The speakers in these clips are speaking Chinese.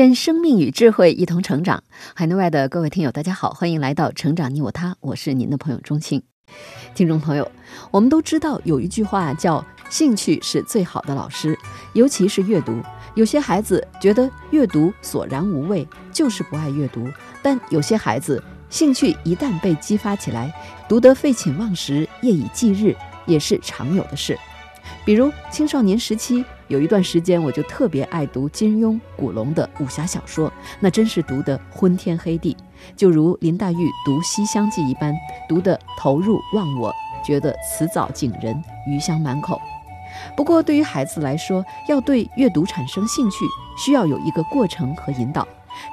愿生命与智慧一同成长。海内外的各位听友，大家好，欢迎来到《成长你我他》，我是您的朋友钟庆。听众朋友，我们都知道有一句话叫“兴趣是最好的老师”，尤其是阅读。有些孩子觉得阅读索然无味，就是不爱阅读；但有些孩子兴趣一旦被激发起来，读得废寝忘食、夜以继日，也是常有的事。比如青少年时期。有一段时间，我就特别爱读金庸、古龙的武侠小说，那真是读得昏天黑地，就如林黛玉读《西厢记》一般，读得投入忘我，觉得词藻景人，余香满口。不过，对于孩子来说，要对阅读产生兴趣，需要有一个过程和引导。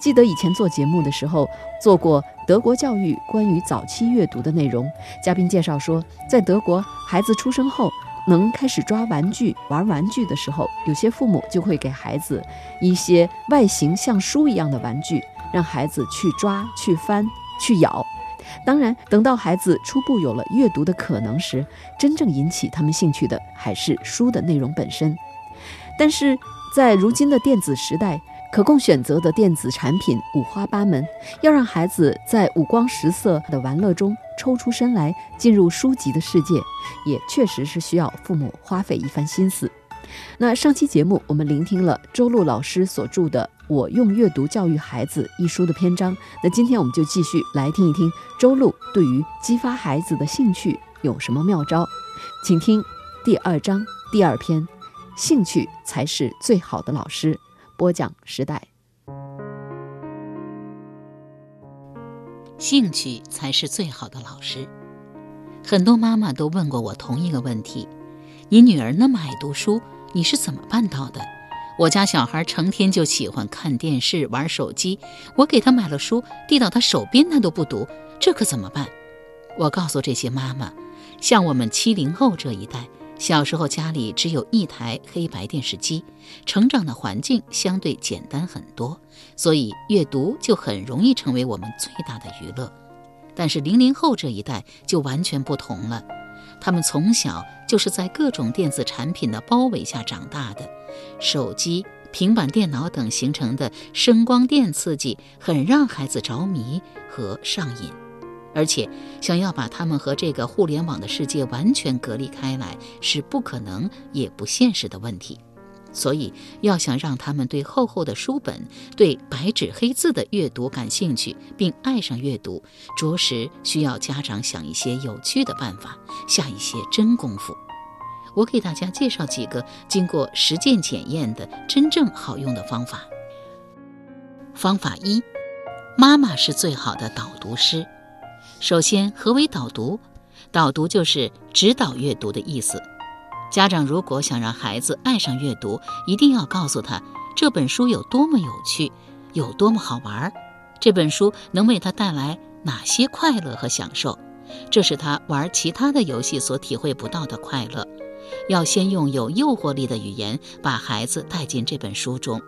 记得以前做节目的时候，做过德国教育关于早期阅读的内容，嘉宾介绍说，在德国，孩子出生后。能开始抓玩具、玩玩具的时候，有些父母就会给孩子一些外形像书一样的玩具，让孩子去抓、去翻、去咬。当然，等到孩子初步有了阅读的可能时，真正引起他们兴趣的还是书的内容本身。但是在如今的电子时代，可供选择的电子产品五花八门，要让孩子在五光十色的玩乐中抽出身来，进入书籍的世界，也确实是需要父母花费一番心思。那上期节目我们聆听了周璐老师所著的《我用阅读教育孩子》一书的篇章，那今天我们就继续来听一听周璐对于激发孩子的兴趣有什么妙招，请听第二章第二篇：兴趣才是最好的老师。播讲时代，兴趣才是最好的老师。很多妈妈都问过我同一个问题：你女儿那么爱读书，你是怎么办到的？我家小孩成天就喜欢看电视、玩手机，我给他买了书，递到他手边，他都不读，这可怎么办？我告诉这些妈妈，像我们七零后这一代。小时候家里只有一台黑白电视机，成长的环境相对简单很多，所以阅读就很容易成为我们最大的娱乐。但是零零后这一代就完全不同了，他们从小就是在各种电子产品的包围下长大的，手机、平板电脑等形成的声光电刺激，很让孩子着迷和上瘾。而且，想要把他们和这个互联网的世界完全隔离开来，是不可能也不现实的问题。所以，要想让他们对厚厚的书本、对白纸黑字的阅读感兴趣，并爱上阅读，着实需要家长想一些有趣的办法，下一些真功夫。我给大家介绍几个经过实践检验的真正好用的方法。方法一：妈妈是最好的导读师。首先，何为导读？导读就是指导阅读的意思。家长如果想让孩子爱上阅读，一定要告诉他这本书有多么有趣，有多么好玩儿，这本书能为他带来哪些快乐和享受，这是他玩其他的游戏所体会不到的快乐。要先用有诱惑力的语言把孩子带进这本书中。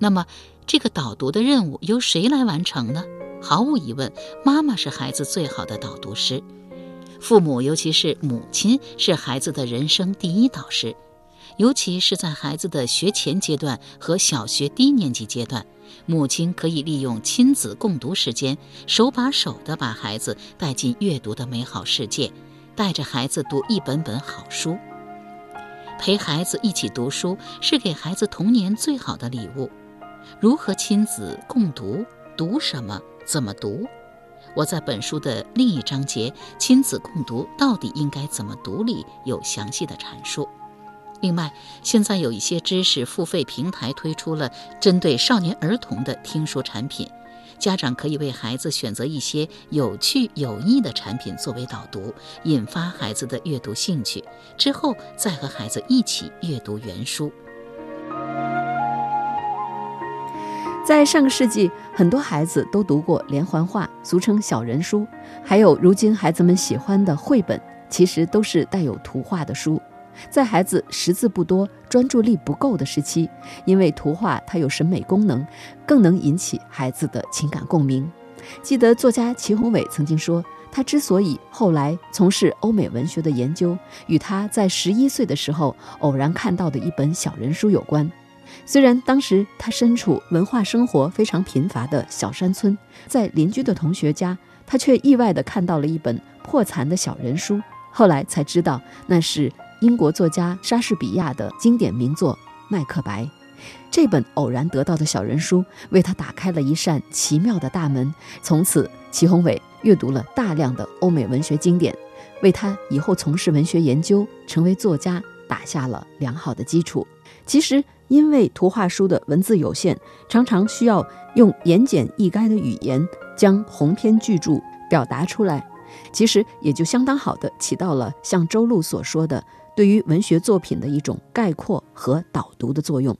那么，这个导读的任务由谁来完成呢？毫无疑问，妈妈是孩子最好的导读师。父母，尤其是母亲，是孩子的人生第一导师。尤其是在孩子的学前阶段和小学低年级阶段，母亲可以利用亲子共读时间，手把手地把孩子带进阅读的美好世界，带着孩子读一本本好书。陪孩子一起读书，是给孩子童年最好的礼物。如何亲子共读？读什么？怎么读？我在本书的另一章节“亲子共读到底应该怎么读”里有详细的阐述。另外，现在有一些知识付费平台推出了针对少年儿童的听书产品，家长可以为孩子选择一些有趣有益的产品作为导读，引发孩子的阅读兴趣，之后再和孩子一起阅读原书。在上个世纪，很多孩子都读过连环画，俗称小人书，还有如今孩子们喜欢的绘本，其实都是带有图画的书。在孩子识字不多、专注力不够的时期，因为图画它有审美功能，更能引起孩子的情感共鸣。记得作家祁宏伟曾经说，他之所以后来从事欧美文学的研究，与他在十一岁的时候偶然看到的一本小人书有关。虽然当时他身处文化生活非常贫乏的小山村，在邻居的同学家，他却意外地看到了一本破残的小人书。后来才知道，那是英国作家莎士比亚的经典名作《麦克白》。这本偶然得到的小人书，为他打开了一扇奇妙的大门。从此，祁宏伟阅读了大量的欧美文学经典，为他以后从事文学研究、成为作家打下了良好的基础。其实，因为图画书的文字有限，常常需要用言简意赅的语言将鸿篇巨著表达出来。其实也就相当好的起到了像周璐所说的，对于文学作品的一种概括和导读的作用。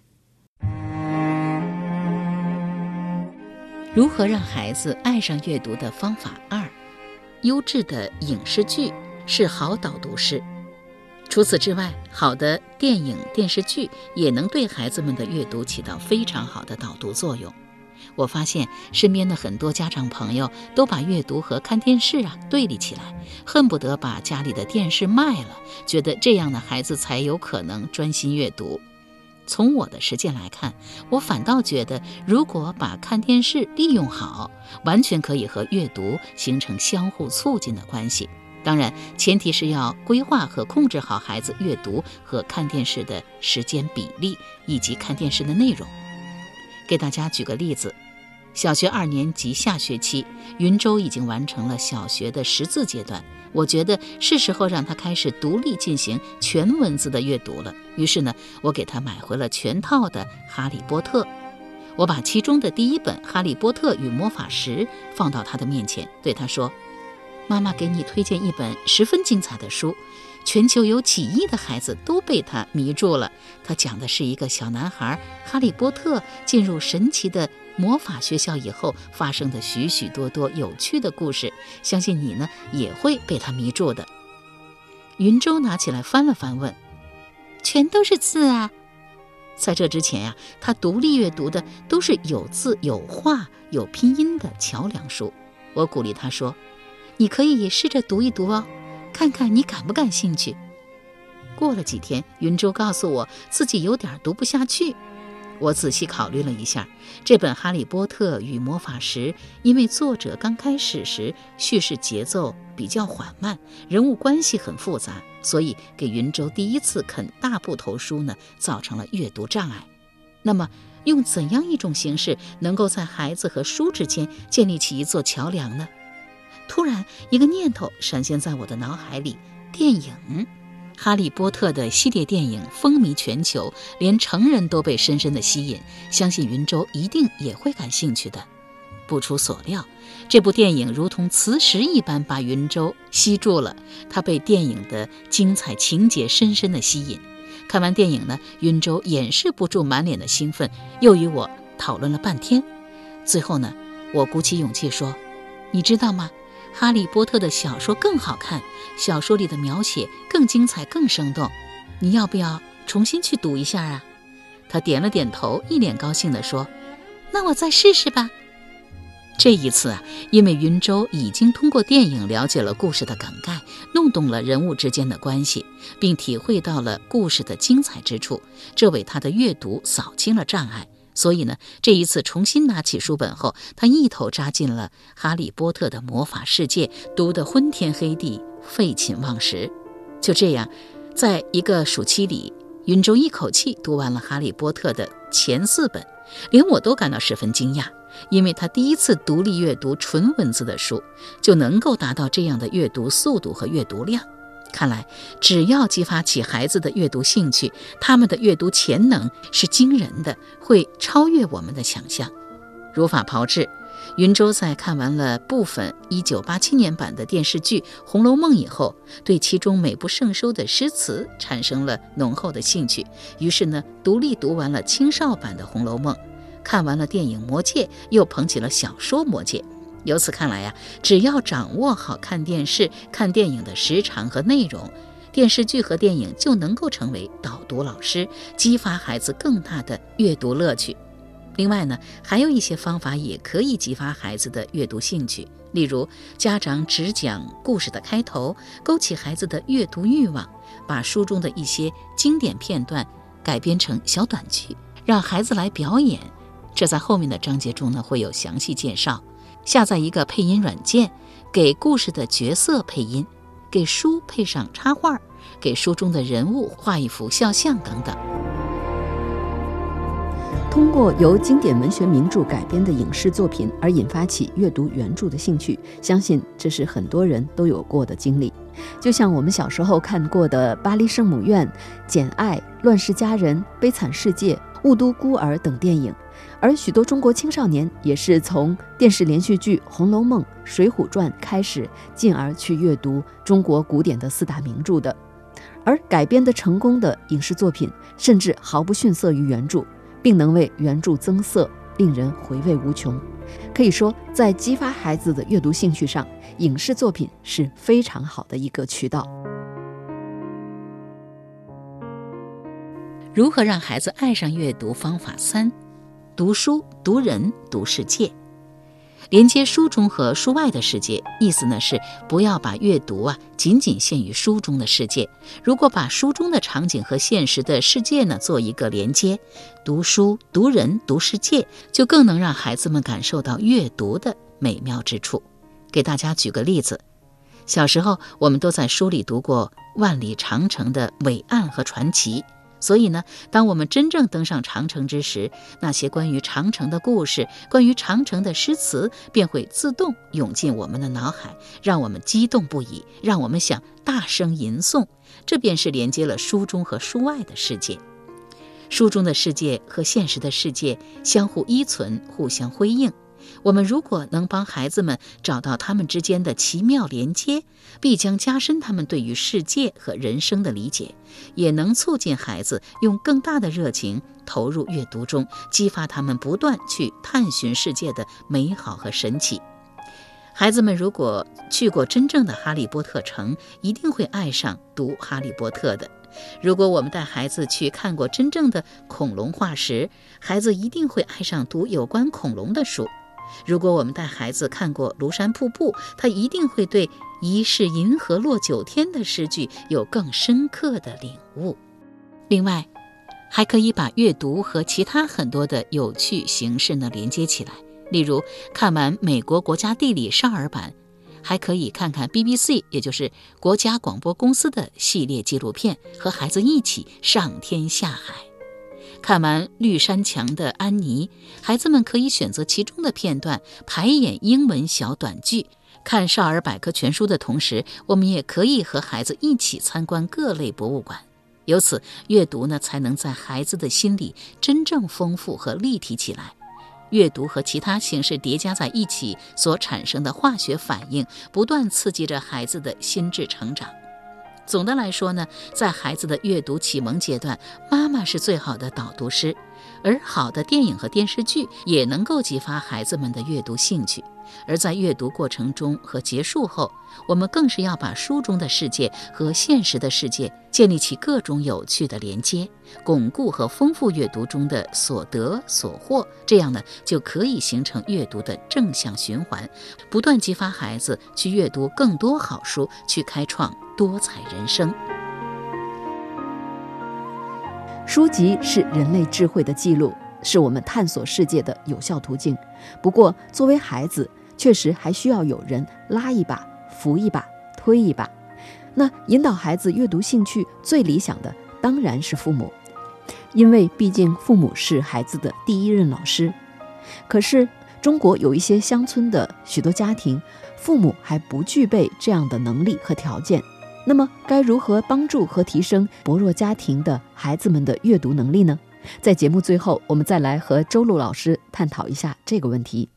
如何让孩子爱上阅读的方法二：优质的影视剧是好导读师。除此之外，好的电影、电视剧也能对孩子们的阅读起到非常好的导读作用。我发现身边的很多家长朋友都把阅读和看电视啊对立起来，恨不得把家里的电视卖了，觉得这样的孩子才有可能专心阅读。从我的实践来看，我反倒觉得，如果把看电视利用好，完全可以和阅读形成相互促进的关系。当然，前提是要规划和控制好孩子阅读和看电视的时间比例以及看电视的内容。给大家举个例子，小学二年级下学期，云州已经完成了小学的识字阶段，我觉得是时候让他开始独立进行全文字的阅读了。于是呢，我给他买回了全套的《哈利波特》，我把其中的第一本《哈利波特与魔法石》放到他的面前，对他说。妈妈给你推荐一本十分精彩的书，全球有几亿的孩子都被它迷住了。它讲的是一个小男孩哈利波特进入神奇的魔法学校以后发生的许许多多有趣的故事。相信你呢也会被它迷住的。云州拿起来翻了翻，问：“全都是字啊？”在这之前呀，他独立阅读的都是有字有画有拼音的桥梁书。我鼓励他说。你可以试着读一读哦，看看你感不感兴趣。过了几天，云州告诉我自己有点读不下去。我仔细考虑了一下，这本《哈利波特与魔法石》，因为作者刚开始时叙事节奏比较缓慢，人物关系很复杂，所以给云州第一次啃大部头书呢，造成了阅读障碍。那么，用怎样一种形式，能够在孩子和书之间建立起一座桥梁呢？突然，一个念头闪现在我的脑海里：电影《哈利波特》的系列电影风靡全球，连成人都被深深的吸引。相信云州一定也会感兴趣的。不出所料，这部电影如同磁石一般把云州吸住了。他被电影的精彩情节深深的吸引。看完电影呢，云州掩饰不住满脸的兴奋，又与我讨论了半天。最后呢，我鼓起勇气说：“你知道吗？”哈利波特的小说更好看，小说里的描写更精彩、更生动。你要不要重新去读一下啊？他点了点头，一脸高兴地说：“那我再试试吧。”这一次啊，因为云州已经通过电影了解了故事的梗概，弄懂了人物之间的关系，并体会到了故事的精彩之处，这为他的阅读扫清了障碍。所以呢，这一次重新拿起书本后，他一头扎进了《哈利波特》的魔法世界，读得昏天黑地、废寝忘食。就这样，在一个暑期里，云州一口气读完了《哈利波特》的前四本，连我都感到十分惊讶，因为他第一次独立阅读纯文字的书，就能够达到这样的阅读速度和阅读量。看来，只要激发起孩子的阅读兴趣，他们的阅读潜能是惊人的，会超越我们的想象。如法炮制，云州在看完了部分1987年版的电视剧《红楼梦》以后，对其中美不胜收的诗词产生了浓厚的兴趣。于是呢，独立读完了青少版的《红楼梦》，看完了电影《魔戒》，又捧起了小说《魔戒》。由此看来呀，只要掌握好看电视、看电影的时长和内容，电视剧和电影就能够成为导读老师，激发孩子更大的阅读乐趣。另外呢，还有一些方法也可以激发孩子的阅读兴趣，例如家长只讲故事的开头，勾起孩子的阅读欲望；把书中的一些经典片段改编成小短剧，让孩子来表演。这在后面的章节中呢会有详细介绍。下载一个配音软件，给故事的角色配音，给书配上插画，给书中的人物画一幅肖像等等。通过由经典文学名著改编的影视作品而引发起阅读原著的兴趣，相信这是很多人都有过的经历。就像我们小时候看过的《巴黎圣母院》《简爱》《乱世佳人》《悲惨世界》《雾都孤儿》等电影，而许多中国青少年也是从电视连续剧《红楼梦》《水浒传》开始，进而去阅读中国古典的四大名著的。而改编的成功的影视作品，甚至毫不逊色于原著。并能为原著增色，令人回味无穷。可以说，在激发孩子的阅读兴趣上，影视作品是非常好的一个渠道。如何让孩子爱上阅读？方法三：读书、读人、读世界。连接书中和书外的世界，意思呢是不要把阅读啊仅仅限于书中的世界。如果把书中的场景和现实的世界呢做一个连接，读书、读人、读世界，就更能让孩子们感受到阅读的美妙之处。给大家举个例子，小时候我们都在书里读过万里长城的伟岸和传奇。所以呢，当我们真正登上长城之时，那些关于长城的故事、关于长城的诗词便会自动涌进我们的脑海，让我们激动不已，让我们想大声吟诵。这便是连接了书中和书外的世界。书中的世界和现实的世界相互依存，互相辉映。我们如果能帮孩子们找到他们之间的奇妙连接，必将加深他们对于世界和人生的理解，也能促进孩子用更大的热情投入阅读中，激发他们不断去探寻世界的美好和神奇。孩子们如果去过真正的哈利波特城，一定会爱上读哈利波特的。如果我们带孩子去看过真正的恐龙化石，孩子一定会爱上读有关恐龙的书。如果我们带孩子看过庐山瀑布，他一定会对“疑是银河落九天”的诗句有更深刻的领悟。另外，还可以把阅读和其他很多的有趣形式呢连接起来。例如，看完美国国家地理少儿版，还可以看看 BBC，也就是国家广播公司的系列纪录片，和孩子一起上天下海。看完绿山墙的安妮，孩子们可以选择其中的片段排演英文小短剧。看少儿百科全书的同时，我们也可以和孩子一起参观各类博物馆。由此，阅读呢才能在孩子的心里真正丰富和立体起来。阅读和其他形式叠加在一起所产生的化学反应，不断刺激着孩子的心智成长。总的来说呢，在孩子的阅读启蒙阶段，妈妈是最好的导读师，而好的电影和电视剧也能够激发孩子们的阅读兴趣。而在阅读过程中和结束后，我们更是要把书中的世界和现实的世界建立起各种有趣的连接，巩固和丰富阅读中的所得所获。这样呢，就可以形成阅读的正向循环，不断激发孩子去阅读更多好书，去开创多彩人生。书籍是人类智慧的记录。是我们探索世界的有效途径。不过，作为孩子，确实还需要有人拉一把、扶一把、推一把。那引导孩子阅读兴趣最理想的当然是父母，因为毕竟父母是孩子的第一任老师。可是，中国有一些乡村的许多家庭，父母还不具备这样的能力和条件。那么，该如何帮助和提升薄弱家庭的孩子们的阅读能力呢？在节目最后，我们再来和周璐老师探讨一下这个问题。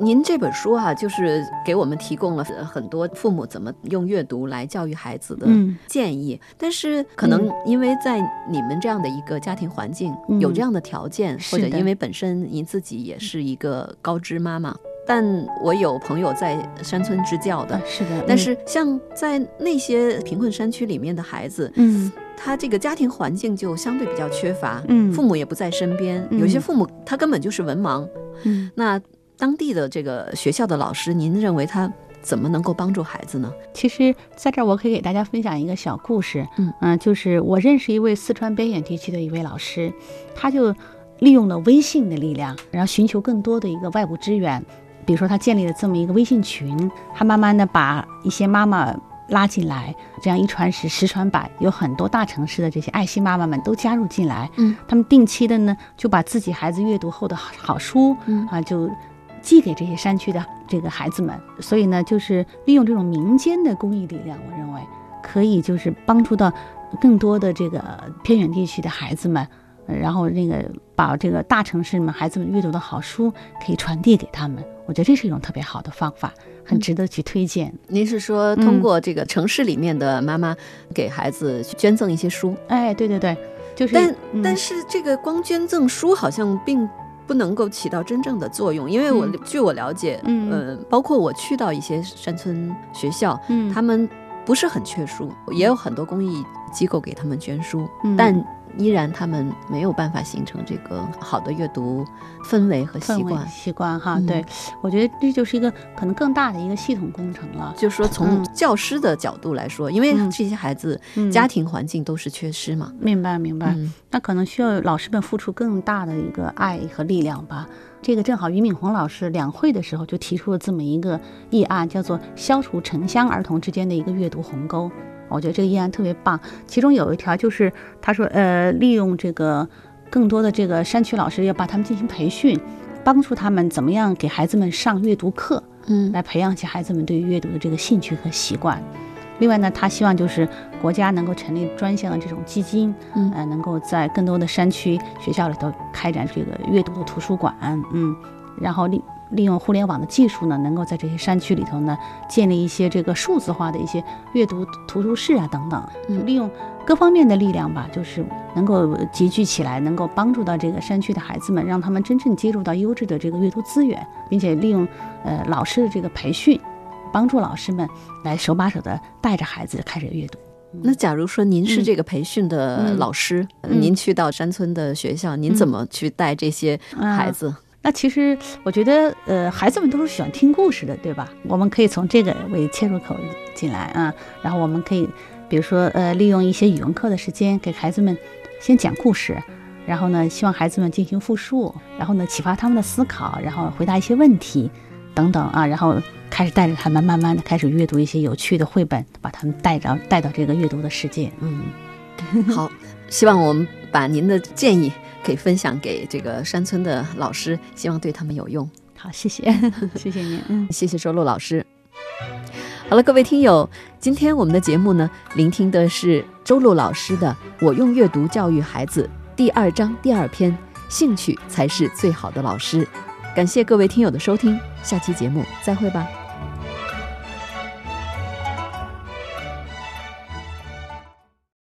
您这本书啊、就是给我们提供了很多父母怎么用阅读来教育孩子的嗯建议，但是可能因为在你们这样的一个家庭环境、嗯有这样的条件，或者因为本身您自己也是一个高知妈妈，但我有朋友在山村支教的。呃，是的，但是像在那些贫困山区里面的孩子，嗯。他这个家庭环境就相对比较缺乏，嗯。父母也不在身边，嗯。有些父母他根本就是文盲。嗯。那当地的这个学校的老师，您认为他怎么能够帮助孩子呢？其实在这儿我可以给大家分享一个小故事，嗯。就是我认识一位四川边远地区的一位老师，他就利用了微信的力量，然后寻求更多的一个外部支援，比如说他建立了这么一个微信群，他慢慢的把一些妈妈。拉进来，这样一传十，十传百，有很多大城市的这些爱心妈妈们都加入进来。嗯，他们定期的呢，就把自己孩子阅读后的好好书，嗯啊，就寄给这些山区的这个孩子们。所以呢，就是利用这种民间的公益力量，我认为可以就是帮助到更多的这个偏远地区的孩子们，呃然后那个把这个大城市们孩子们阅读的好书可以传递给他们。我觉得这是一种特别好的方法，很值得去推荐。您是说通过这个城市里面的妈妈给孩子去捐赠一些书，哎，对对对，就是但、嗯但是这个光捐赠书好像并。不能够起到真正的作用，因为我、嗯据我了解，嗯呃，包括我去到一些山村学校，嗯他们不是很缺书，也有很多公益机构给他们捐书，嗯但依然他们没有办法形成这个好的阅读氛围和习惯。习惯哈，嗯对我觉得这就是一个可能更大的一个系统工程了。就是说，从嗯教师的角度来说，因为嗯这些孩子嗯家庭环境都是缺失嘛，明白明白，嗯那可能需要老师们付出更大的一个爱和力量吧。这个正好俞敏洪老师两会的时候就提出了这么一个议案，叫做消除城乡儿童之间的一个阅读鸿沟。我觉得这个议案特别棒，其中有一条就是他说，呃，利用这个更多的这个山区老师要把他们进行培训，帮助他们怎么样给孩子们上阅读课，嗯。来培养起孩子们对于阅读的这个兴趣和习惯。另外呢，他希望就是国家能够成立专项的这种基金，嗯。呃，能够在更多的山区学校里头开展这个阅读的图书馆，嗯，然后利利用互联网的技术呢，能够在这些山区里头呢，建立一些这个数字化的一些阅读图书室啊等等，嗯。利用各方面的力量吧，就是能够集聚起来，能够帮助到这个山区的孩子们，让他们真正接触到优质的这个阅读资源，并且利用呃老师的这个培训，帮助老师们来手把手的带着孩子开始阅读。那假如说您是嗯。这个培训的嗯。老师，嗯。您去到山村的学校，您怎么去带这些孩子？那其实我觉得，呃，孩子们都是喜欢听故事的，对吧？我们可以从这个为切入口进来啊，然后我们可以，比如说，呃，利用一些语文课的时间给孩子们先讲故事，然后呢，希望孩子们进行复述，然后呢，启发他们的思考，然后回答一些问题，等等啊，然后开始带着他们慢慢的开始阅读一些有趣的绘本，把他们带着带到这个阅读的世界。嗯，好，希望我们把您的建议可以分享给这个山村的老师，希望对他们有用。好，谢谢，谢谢您，嗯。谢谢周璐老师。好了，各位听友，今天我们的节目呢，聆听的是周璐老师的《我用阅读教育孩子》第二章第二篇“兴趣才是最好的老师”。感谢各位听友的收听，下期节目再会吧。